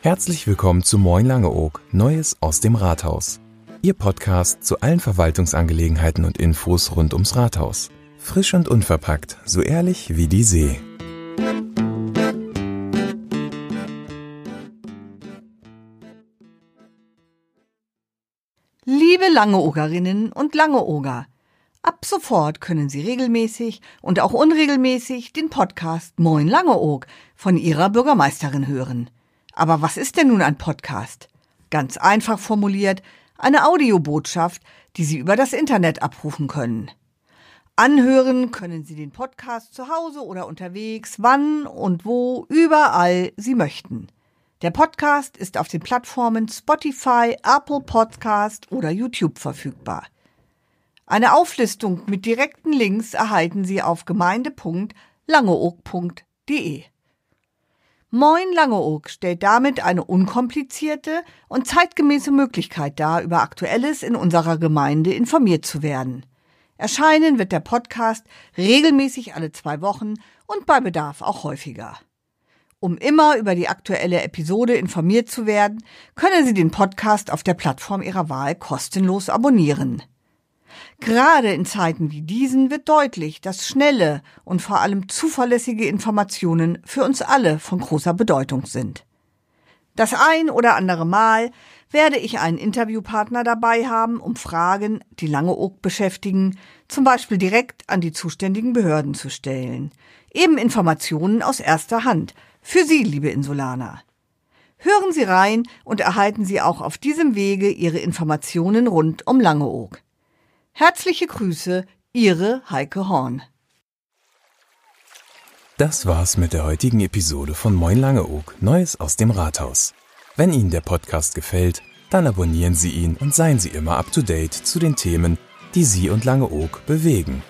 Herzlich willkommen zu Moin Langeoog, Neues aus dem Rathaus. Ihr Podcast zu allen Verwaltungsangelegenheiten und Infos rund ums Rathaus. Frisch und unverpackt, so ehrlich wie die See. Liebe Langeogerinnen und Langeoger, ab sofort können Sie regelmäßig und auch unregelmäßig den Podcast Moin Langeoog von Ihrer Bürgermeisterin hören. Aber was ist denn nun ein Podcast? Ganz einfach formuliert, eine Audiobotschaft, die Sie über das Internet abrufen können. Anhören können Sie den Podcast zu Hause oder unterwegs, wann und wo, überall Sie möchten. Der Podcast ist auf den Plattformen Spotify, Apple Podcast oder YouTube verfügbar. Eine Auflistung mit direkten Links erhalten Sie auf gemeinde.langeoog.de. Moin Langeoog stellt damit eine unkomplizierte und zeitgemäße Möglichkeit dar, über Aktuelles in unserer Gemeinde informiert zu werden. Erscheinen wird der Podcast regelmäßig alle zwei Wochen und bei Bedarf auch häufiger. Um immer über die aktuelle Episode informiert zu werden, können Sie den Podcast auf der Plattform Ihrer Wahl kostenlos abonnieren. Gerade in Zeiten wie diesen wird deutlich, dass schnelle und vor allem zuverlässige Informationen für uns alle von großer Bedeutung sind. Das ein oder andere Mal werde ich einen Interviewpartner dabei haben, um Fragen, die Langeoog beschäftigen, zum Beispiel direkt an die zuständigen Behörden zu stellen. Eben Informationen aus erster Hand. Für Sie, liebe Insulaner. Hören Sie rein und erhalten Sie auch auf diesem Wege Ihre Informationen rund um Langeoog. Herzliche Grüße, Ihre Heike Horn. Das war's mit der heutigen Episode von Moin Langeoog, Neues aus dem Rathaus. Wenn Ihnen der Podcast gefällt, dann abonnieren Sie ihn und seien Sie immer up to date zu den Themen, die Sie und Langeoog bewegen.